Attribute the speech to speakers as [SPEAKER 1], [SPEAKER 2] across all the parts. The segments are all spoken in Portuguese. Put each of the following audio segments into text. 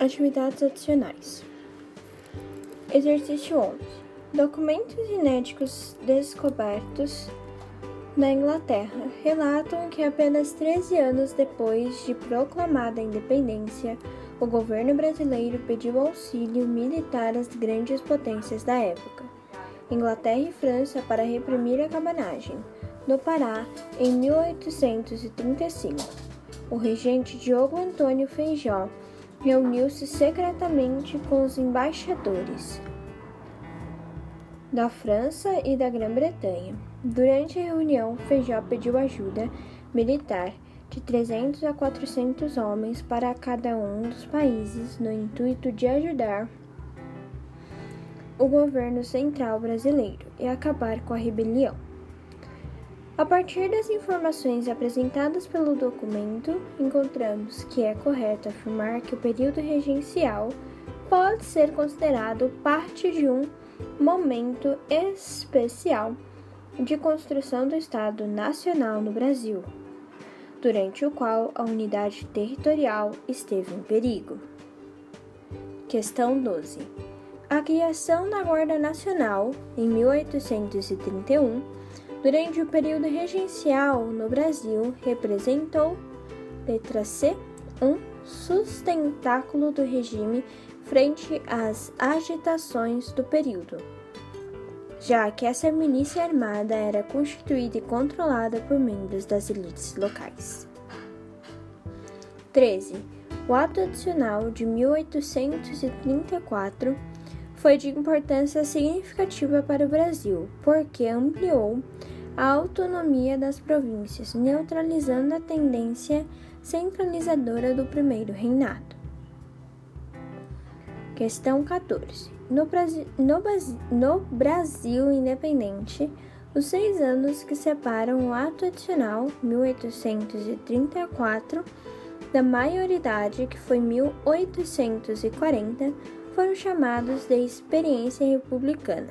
[SPEAKER 1] Atividades adicionais. Exercício 11. Documentos inéditos descobertos na Inglaterra relatam que apenas 13 anos depois de proclamada a independência, o governo brasileiro pediu auxílio militar às grandes potências da época, Inglaterra e França, para reprimir a cabanagem. No Pará, em 1835, o regente Diogo Antônio Feijó reuniu-se secretamente com os embaixadores da França e da Grã-Bretanha. Durante a reunião, Feijó pediu ajuda militar de 300 a 400 homens para cada um dos países no intuito de ajudar o governo central brasileiro e acabar com a rebelião. A partir das informações apresentadas pelo documento, encontramos que é correto afirmar que o período regencial pode ser considerado parte de um momento especial de construção do Estado Nacional no Brasil, durante o qual a unidade territorial esteve em perigo. Questão 12. A criação da Guarda Nacional, em 1831, durante o período regencial no Brasil, representou, letra C, um sustentáculo do regime frente às agitações do período, já que essa milícia armada era constituída e controlada por membros das elites locais. 13. O Ato Adicional de 1834 foi de importância significativa para o Brasil, porque ampliou a autonomia das províncias, neutralizando a tendência centralizadora do primeiro reinado. Questão 14. No Brasil, no, no Brasil independente, os seis anos que separam o ato adicional 1834 da maioridade, que foi 1840, foram chamados de experiência republicana,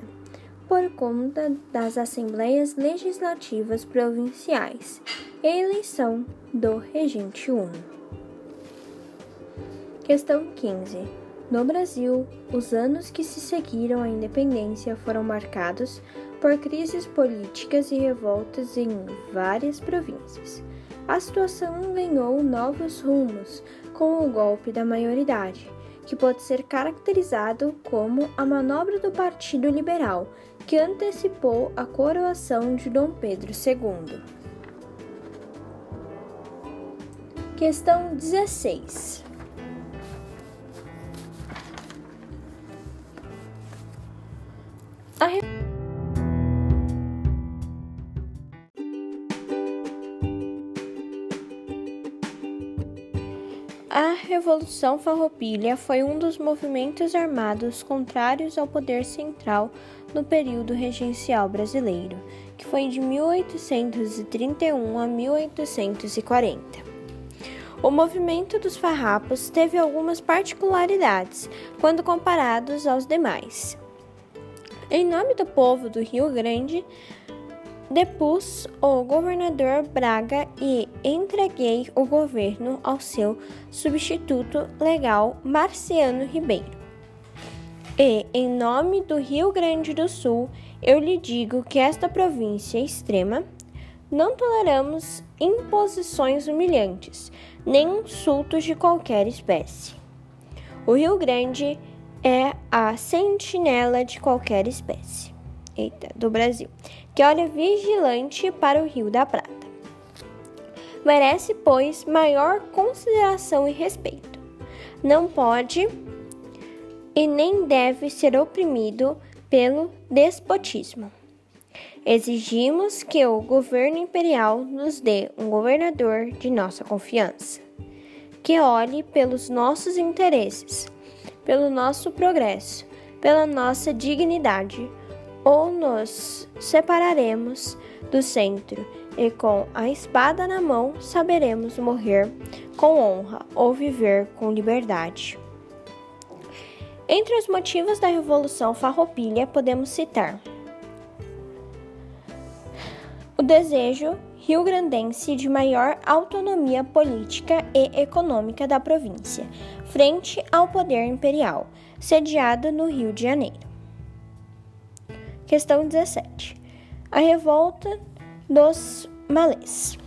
[SPEAKER 1] por conta das assembleias legislativas provinciais e eleição do regente 1. Questão 15. No Brasil, os anos que se seguiram à independência foram marcados por crises políticas e revoltas em várias províncias. A situação ganhou novos rumos com o golpe da maioridade, que pode ser caracterizado como a manobra do Partido Liberal, que antecipou a coroação de Dom Pedro II. Questão 16. A, a Revolução Farroupilha foi um dos movimentos armados contrários ao poder central no período regencial brasileiro, que foi de 1831 a 1840. O movimento dos farrapos teve algumas particularidades quando comparados aos demais. Em nome do povo do Rio Grande, depus o governador Braga e entreguei o governo ao seu substituto legal Marciano Ribeiro. E, em nome do Rio Grande do Sul, eu lhe digo que esta província extrema não toleramos imposições humilhantes, nem insultos de qualquer espécie. O Rio Grande é a sentinela de qualquer espécie. Eita, do Brasil, que olha vigilante para o Rio da Prata. Merece, pois, maior consideração e respeito. Não pode e nem deve ser oprimido pelo despotismo. Exigimos que o governo imperial nos dê um governador de nossa confiança, que olhe pelos nossos interesses pelo nosso progresso, pela nossa dignidade, ou nos separaremos do centro e com a espada na mão saberemos morrer com honra ou viver com liberdade. Entre os motivos da Revolução Farroupilha podemos citar o desejo rio-grandense de maior autonomia política e econômica da província, frente ao poder imperial, sediado no Rio de Janeiro. Questão 17. A revolta dos malês.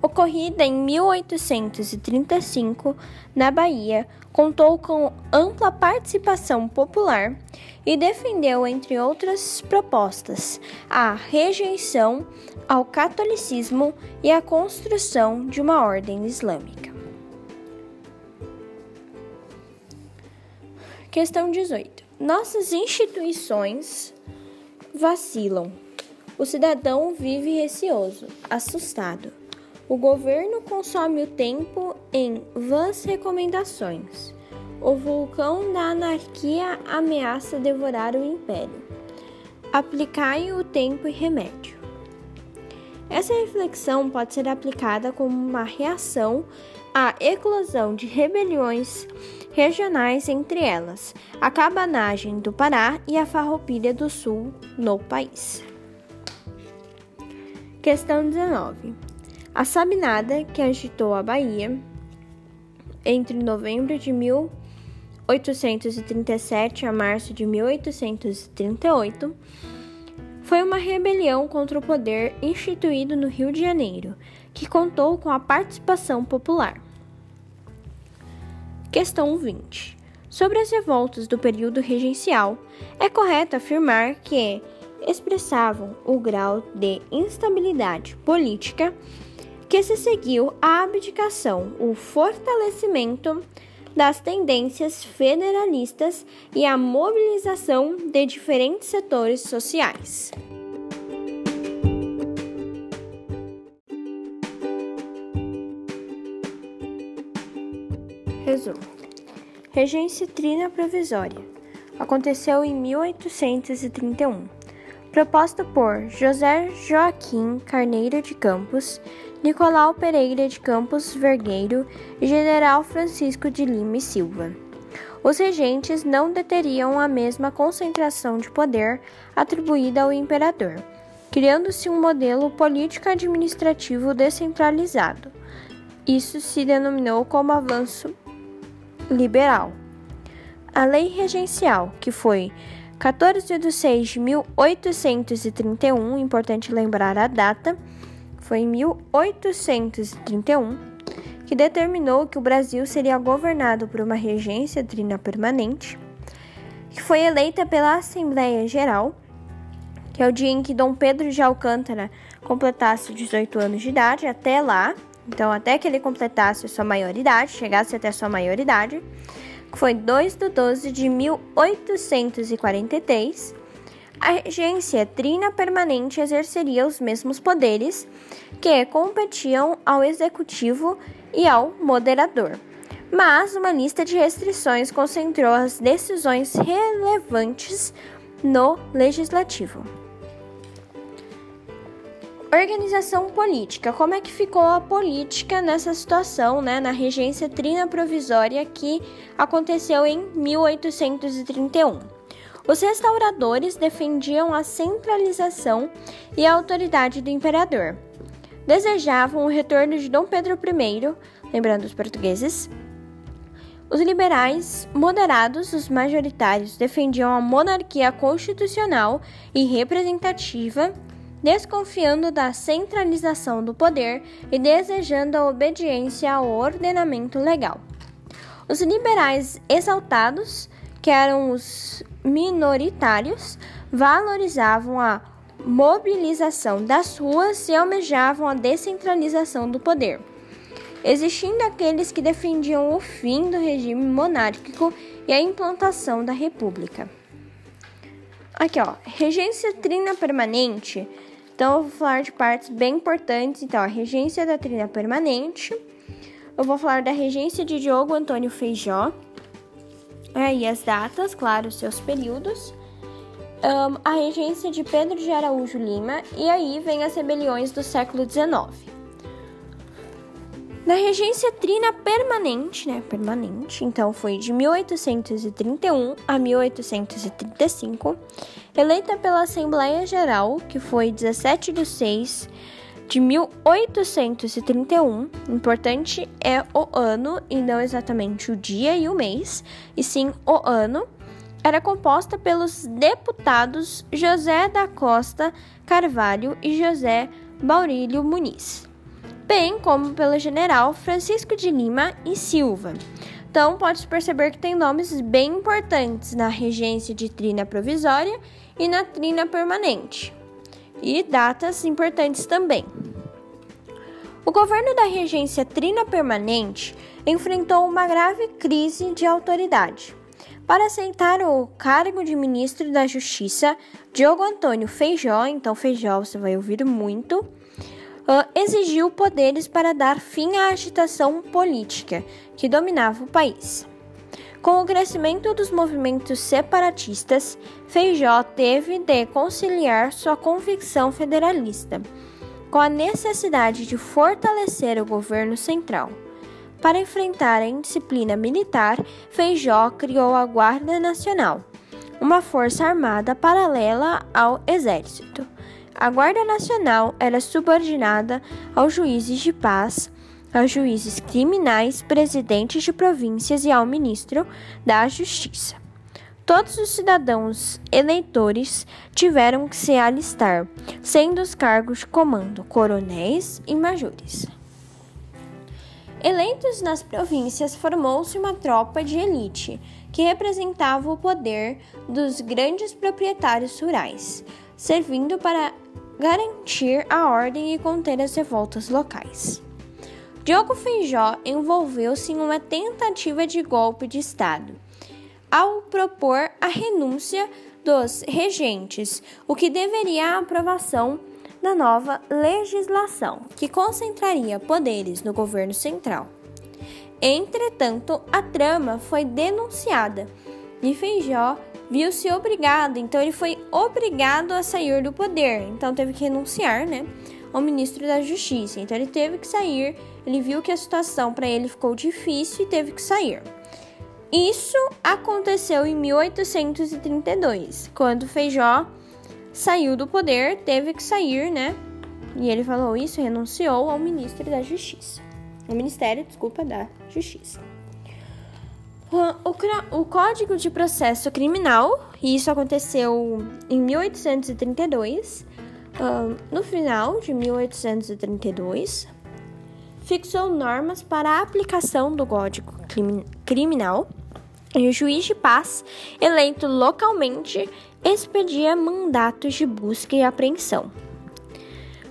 [SPEAKER 1] Ocorrida em 1835 na Bahia, contou com ampla participação popular e defendeu, entre outras propostas, a rejeição ao catolicismo e a construção de uma ordem islâmica. Questão 18. Nossas instituições vacilam. O cidadão vive receoso, assustado. O governo consome o tempo em vãs recomendações. O vulcão da anarquia ameaça devorar o império. Aplicai o tempo e remédio. Essa reflexão pode ser aplicada como uma reação à eclosão de rebeliões regionais, entre elas a cabanagem do Pará e a farroupilha do Sul no país. Questão 19. A Sabinada, que agitou a Bahia entre novembro de 1837 a março de 1838, foi uma rebelião contra o poder instituído no Rio de Janeiro, que contou com a participação popular. Questão 20. Sobre as revoltas do período regencial, é correto afirmar que expressavam o grau de instabilidade política que se seguiu a abdicação, o fortalecimento das tendências federalistas e a mobilização de diferentes setores sociais. Resumo: Regência Trina Provisória. Aconteceu em 1831 proposta por José Joaquim Carneiro de Campos, Nicolau Pereira de Campos Vergueiro e General Francisco de Lima e Silva. Os regentes não deteriam a mesma concentração de poder atribuída ao imperador, criando-se um modelo político-administrativo descentralizado. Isso se denominou como avanço liberal. A lei regencial, que foi 14 de 6 de 1831, importante lembrar a data, foi em 1831 que determinou que o Brasil seria governado por uma regência trina permanente, que foi eleita pela Assembleia Geral, que é o dia em que Dom Pedro de Alcântara completasse 18 anos de idade, até lá, então até que ele completasse sua maioridade, chegasse até sua maioridade, foi 2 de 12 de 1843, a regência trina permanente exerceria os mesmos poderes que competiam ao executivo e ao moderador. Mas uma lista de restrições concentrou as decisões relevantes no legislativo. Organização política. Como é que ficou a política nessa situação, né, na regência trina provisória que aconteceu em 1831? Os restauradores defendiam a centralização e a autoridade do imperador. Desejavam o retorno de Dom Pedro I, lembrando os portugueses. Os liberais moderados, os majoritários, defendiam a monarquia constitucional e representativa desconfiando da centralização do poder e desejando a obediência ao ordenamento legal. Os liberais exaltados, que eram os minoritários, valorizavam a mobilização das ruas e almejavam a descentralização do poder, existindo aqueles que defendiam o fim do regime monárquico e a implantação da república. Aqui, ó, regência trina permanente então, eu vou falar de partes bem importantes. Então, a regência da trilha permanente. Eu vou falar da regência de Diogo Antônio Feijó. Aí as datas, claro, seus períodos. Um, a regência de Pedro de Araújo Lima. E aí vem as rebeliões do século XIX. Na regência trina permanente, né? Permanente, então foi de 1831 a 1835, eleita pela Assembleia Geral, que foi 17 de 6 de 1831. Importante é o ano e não exatamente o dia e o mês, e sim o ano. Era composta pelos deputados José da Costa Carvalho e José Maurílio Muniz, bem como pelo general Francisco de Lima e Silva. Então, pode-se perceber que tem nomes bem importantes na regência de trina provisória e na trina permanente, e datas importantes também. O governo da regência trina permanente enfrentou uma grave crise de autoridade. Para aceitar o cargo de ministro da Justiça, Diogo Antônio Feijó, então Feijó você vai ouvir muito, exigiu poderes para dar fim à agitação política que dominava o país. Com o crescimento dos movimentos separatistas, Feijó teve de conciliar sua convicção federalista com a necessidade de fortalecer o governo central. Para enfrentar a indisciplina militar, Feijó criou a Guarda Nacional, uma força armada paralela ao exército. A Guarda Nacional era subordinada aos juízes de paz, aos juízes criminais, presidentes de províncias e ao ministro da Justiça. Todos os cidadãos eleitores tiveram que se alistar, sendo os cargos de comando coronéis e majores. Eleitos nas províncias, formou-se uma tropa de elite que representava o poder dos grandes proprietários rurais, servindo para garantir a ordem e conter as revoltas locais. Diogo Feijó envolveu-se em uma tentativa de golpe de Estado, ao propor a renúncia dos regentes, o que deveria a aprovação da nova legislação, que concentraria poderes no governo central. Entretanto, a trama foi denunciada e Feijó viu-se obrigado, então ele foi obrigado a sair do poder, então teve que renunciar, né, ao ministro da Justiça. Então ele teve que sair, ele viu que a situação para ele ficou difícil e teve que sair. Isso aconteceu em 1832, quando Feijó saiu do poder, teve que sair, né? E ele falou isso, renunciou ao ministro da Justiça. O Ministério, desculpa, da Justiça. O, o Código de Processo Criminal, e isso aconteceu em 1832, uh, no final de 1832, fixou normas para a aplicação do Código Criminal e o juiz de paz, eleito localmente, expedia mandatos de busca e apreensão.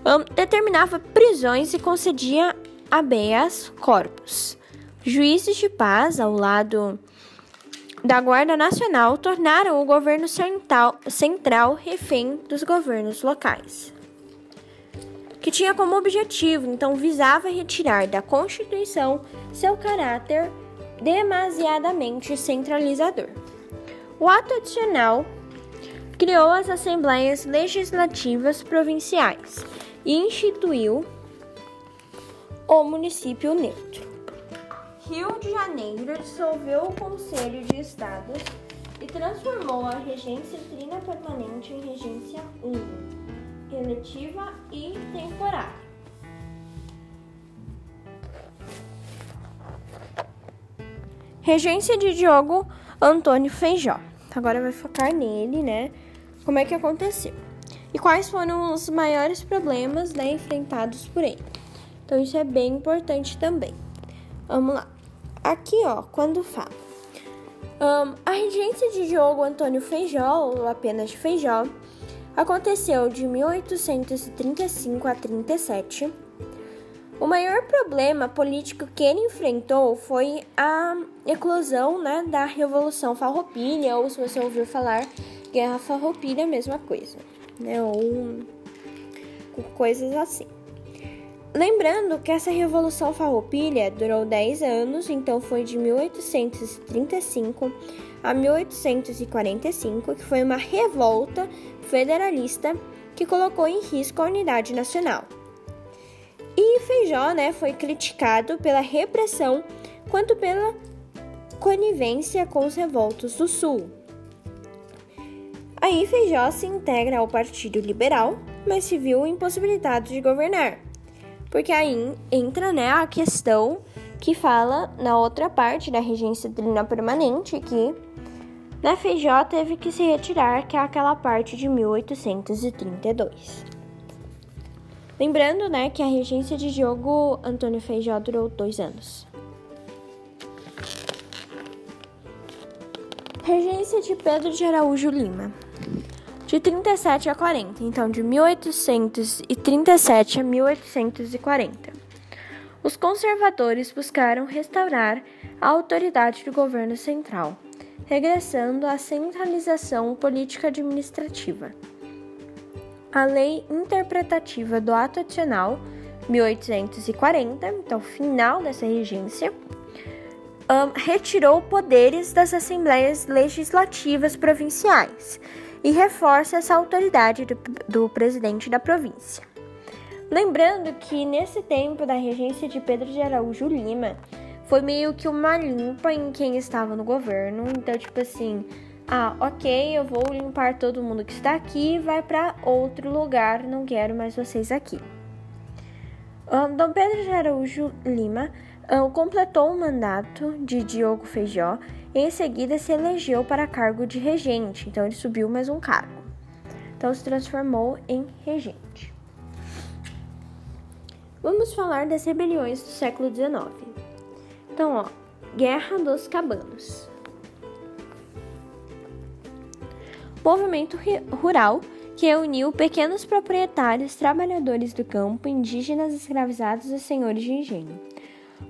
[SPEAKER 1] Um, determinava prisões e concedia habeas corpus. Juízes de paz, ao lado da Guarda Nacional, tornaram o governo central, central refém dos governos locais, que tinha como objetivo, então, visava retirar da Constituição seu caráter demasiadamente centralizador. O ato adicional criou as Assembleias Legislativas Provinciais e instituiu o município neutro. Rio de Janeiro dissolveu o Conselho de Estados e transformou a regência trina permanente em regência única, eletiva e temporária. Regência de Diogo Antônio Feijó. Agora vai focar nele, né? Como é que aconteceu? E quais foram os maiores problemas né, enfrentados por ele? Então, isso é bem importante também. Vamos lá. Aqui, ó, quando fala. Um, a regência de Diogo Antônio Feijó, ou apenas Feijó, aconteceu de 1835 a 37 o maior problema político que ele enfrentou foi a eclosão né, da Revolução Farroupilha, ou se você ouviu falar, Guerra Farroupilha, mesma coisa, né, ou coisas assim. Lembrando que essa Revolução Farroupilha durou 10 anos, então foi de 1835 a 1845, que foi uma revolta federalista que colocou em risco a unidade nacional. E Feijó né, foi criticado pela repressão quanto pela conivência com os revoltos do Sul. Aí Feijó se integra ao Partido Liberal, mas se viu impossibilitado de governar. Porque aí entra né, a questão que fala na outra parte da regência trina permanente que né, Feijó teve que se retirar, que é aquela parte de 1832. Lembrando né, que a regência de Diogo Antônio Feijó durou dois anos. Regência de Pedro de Araújo Lima de 37 a 40, então de 1837 a 1840. Os conservadores buscaram restaurar a autoridade do governo central, regressando à centralização política-administrativa. A Lei Interpretativa do Ato Adicional 1840, então final dessa regência, um, retirou poderes das assembleias legislativas provinciais e reforça essa autoridade do, do presidente da província. Lembrando que nesse tempo da regência de Pedro de Araújo Lima, foi meio que uma limpa em quem estava no governo. Então, tipo assim, ah, ok, eu vou limpar todo mundo que está aqui e vai para outro lugar, não quero mais vocês aqui. Um, Dom Pedro de Araújo Lima completou o mandato de Diogo Feijó em seguida se elegeu para cargo de regente, então ele subiu mais um cargo. Então se transformou em regente. Vamos falar das rebeliões do século XIX. Então, ó, Guerra dos Cabanos. Movimento rural que reuniu pequenos proprietários, trabalhadores do campo, indígenas escravizados e senhores de engenho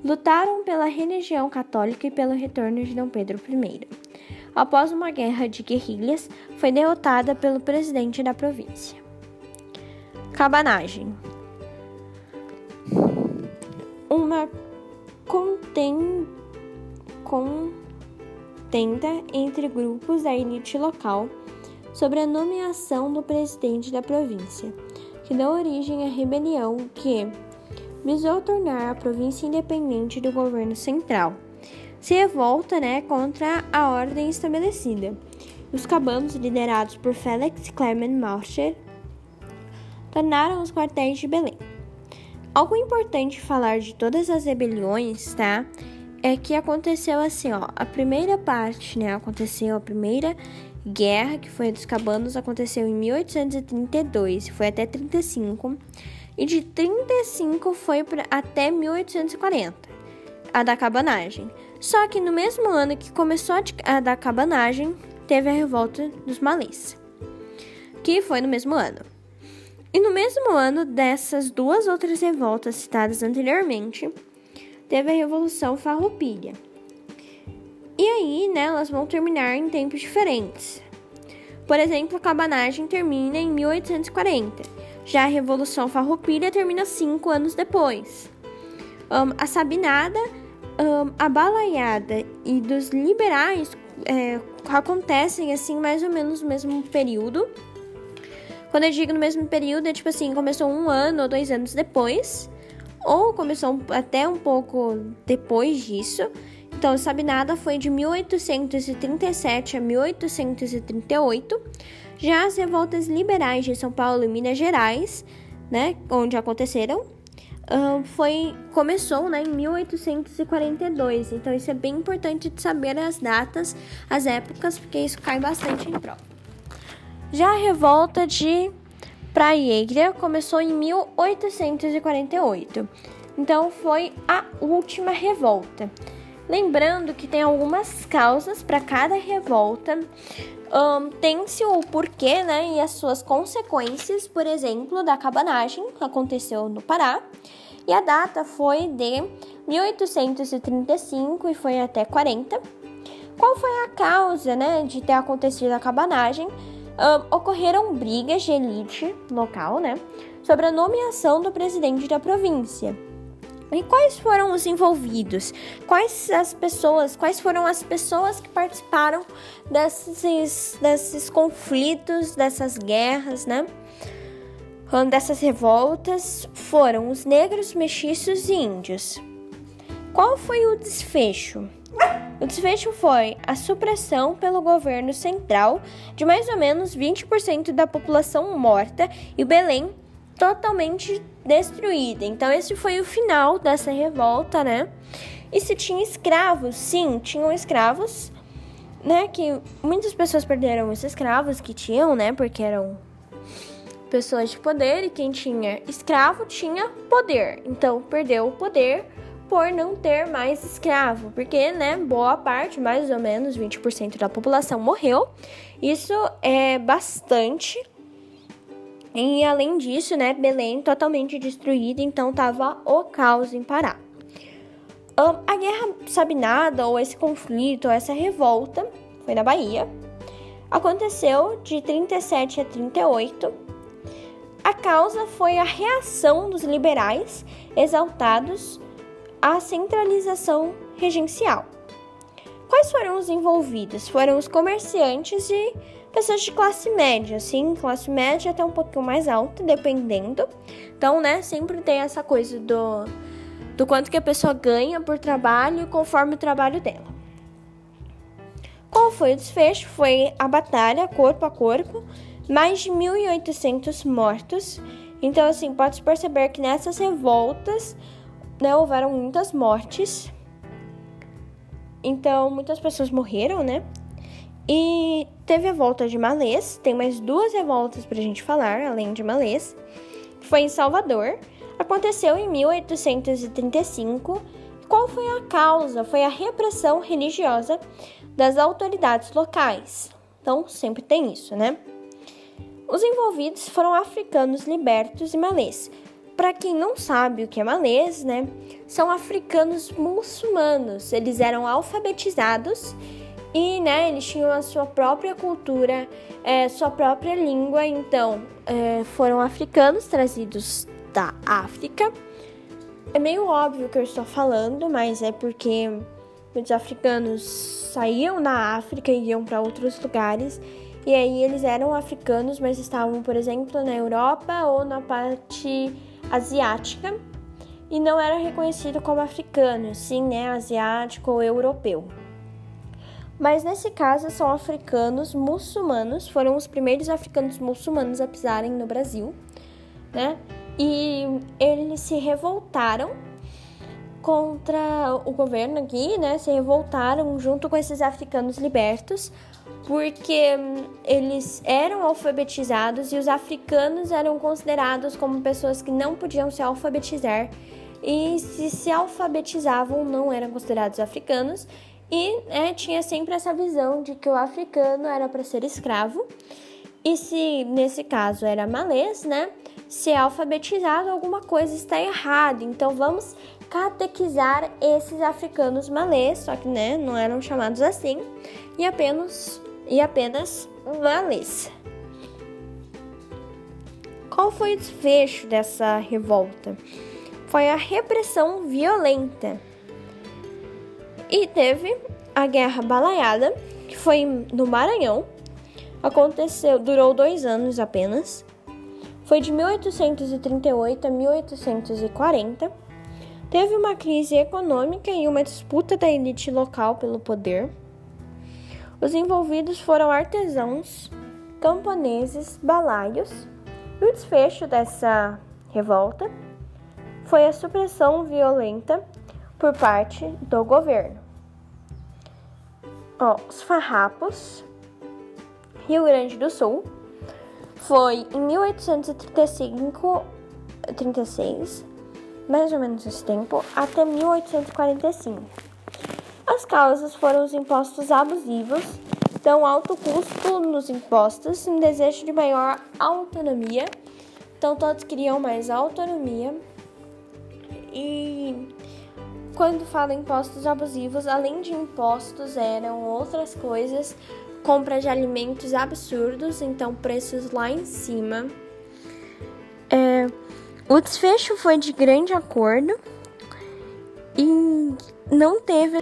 [SPEAKER 1] lutaram pela religião católica e pelo retorno de Dom Pedro I. Após uma guerra de guerrilhas, foi derrotada pelo presidente da província. Cabanagem uma contenda entre grupos da elite local sobre a nomeação do presidente da província, que deu origem à rebelião que visou tornar a província independente do governo central. Se revolta né, contra a ordem estabelecida. Os cabanos, liderados por Félix Clement Marcher, tornaram os quartéis de Belém. Algo importante falar de todas as rebeliões, tá? É que aconteceu assim, ó. A primeira parte, né? Aconteceu a primeira guerra, que foi a dos cabanos, aconteceu em 1832 e foi até 35 e de 35 foi pra, até 1840, a da cabanagem. Só que no mesmo ano que começou a da cabanagem, teve a revolta dos malês, que foi no mesmo ano. E no mesmo ano dessas duas outras revoltas citadas anteriormente, teve a Revolução Farroupilha. E aí, né, elas vão terminar em tempos diferentes. Por exemplo, a cabanagem termina em 1840 já a Revolução Farroupilha termina cinco anos depois. Um, a Sabinada, um, a Balaiada e dos liberais é, acontecem assim mais ou menos no mesmo período. Quando eu digo no mesmo período, é tipo assim, começou um ano ou dois anos depois, ou começou até um pouco depois disso. Então, a Sabinada foi de 1837 a 1838. Já as revoltas liberais de São Paulo e Minas Gerais, né, onde aconteceram, foi começou, né, em 1842. Então isso é bem importante de saber as datas, as épocas, porque isso cai bastante em prova. Já a revolta de Praieira começou em 1848. Então foi a última revolta. Lembrando que tem algumas causas para cada revolta. Um, Tem-se o porquê né, e as suas consequências, por exemplo, da cabanagem, que aconteceu no Pará. E a data foi de 1835 e foi até 40. Qual foi a causa né, de ter acontecido a cabanagem? Um, ocorreram brigas de elite local né, sobre a nomeação do presidente da província. E quais foram os envolvidos? Quais as pessoas, quais foram as pessoas que participaram desses, desses conflitos, dessas guerras, né? Dessas revoltas foram os negros, mestiços e índios. Qual foi o desfecho? O desfecho foi a supressão pelo governo central de mais ou menos 20% da população morta e Belém totalmente destruída. Então, esse foi o final dessa revolta, né? E se tinha escravos? Sim, tinham escravos, né? Que muitas pessoas perderam os escravos que tinham, né? Porque eram pessoas de poder e quem tinha escravo tinha poder. Então, perdeu o poder por não ter mais escravo, porque, né, boa parte, mais ou menos 20% da população morreu. Isso é bastante. E além disso, né, Belém totalmente destruída, então tava o caos em Pará. A guerra sabinada, ou esse conflito, ou essa revolta, foi na Bahia. Aconteceu de 37 a 38. A causa foi a reação dos liberais exaltados à centralização regencial. Quais foram os envolvidos? Foram os comerciantes e pessoas de classe média, sim, classe média até um pouquinho mais alta, dependendo. Então, né, sempre tem essa coisa do, do quanto que a pessoa ganha por trabalho conforme o trabalho dela. Qual foi o desfecho? Foi a batalha corpo a corpo, mais de 1.800 mortos. Então, assim, pode-se perceber que nessas revoltas né, houveram muitas mortes. Então, muitas pessoas morreram, né? E teve a volta de Malês. Tem mais duas revoltas pra gente falar, além de Malês. Foi em Salvador. Aconteceu em 1835. Qual foi a causa? Foi a repressão religiosa das autoridades locais. Então, sempre tem isso, né? Os envolvidos foram africanos libertos e malês, para quem não sabe o que é malês, né? São africanos muçulmanos. Eles eram alfabetizados e, né, eles tinham a sua própria cultura, é, sua própria língua. Então, é, foram africanos trazidos da África. É meio óbvio que eu estou falando, mas é porque muitos africanos saíam da África e iam para outros lugares. E aí eles eram africanos, mas estavam, por exemplo, na Europa ou na parte asiática e não era reconhecido como africano, sim, né, asiático ou europeu. Mas nesse caso são africanos muçulmanos, foram os primeiros africanos muçulmanos a pisarem no Brasil, né? E eles se revoltaram contra o governo aqui, né? Se revoltaram junto com esses africanos libertos porque hum, eles eram alfabetizados e os africanos eram considerados como pessoas que não podiam se alfabetizar e se se alfabetizavam não eram considerados africanos e né, tinha sempre essa visão de que o africano era para ser escravo e se nesse caso era malês, né? Se é alfabetizado, alguma coisa está errada. Então vamos catequizar esses africanos malês, só que né, não eram chamados assim, e apenas e apenas Valência. Qual foi o desfecho dessa revolta? Foi a repressão violenta. E teve a Guerra Balaiada, que foi no Maranhão. Aconteceu, durou dois anos apenas. Foi de 1838 a 1840. Teve uma crise econômica e uma disputa da elite local pelo poder. Os envolvidos foram artesãos, camponeses, balaios, e o desfecho dessa revolta foi a supressão violenta por parte do governo. Ó, os farrapos, Rio Grande do Sul, foi em 1835, 36, mais ou menos esse tempo, até 1845. As causas foram os impostos abusivos, tão alto custo nos impostos, um desejo de maior autonomia. Então todos queriam mais autonomia. E quando fala impostos abusivos, além de impostos, eram outras coisas, compra de alimentos absurdos, então preços lá em cima. É, o desfecho foi de grande acordo e não teve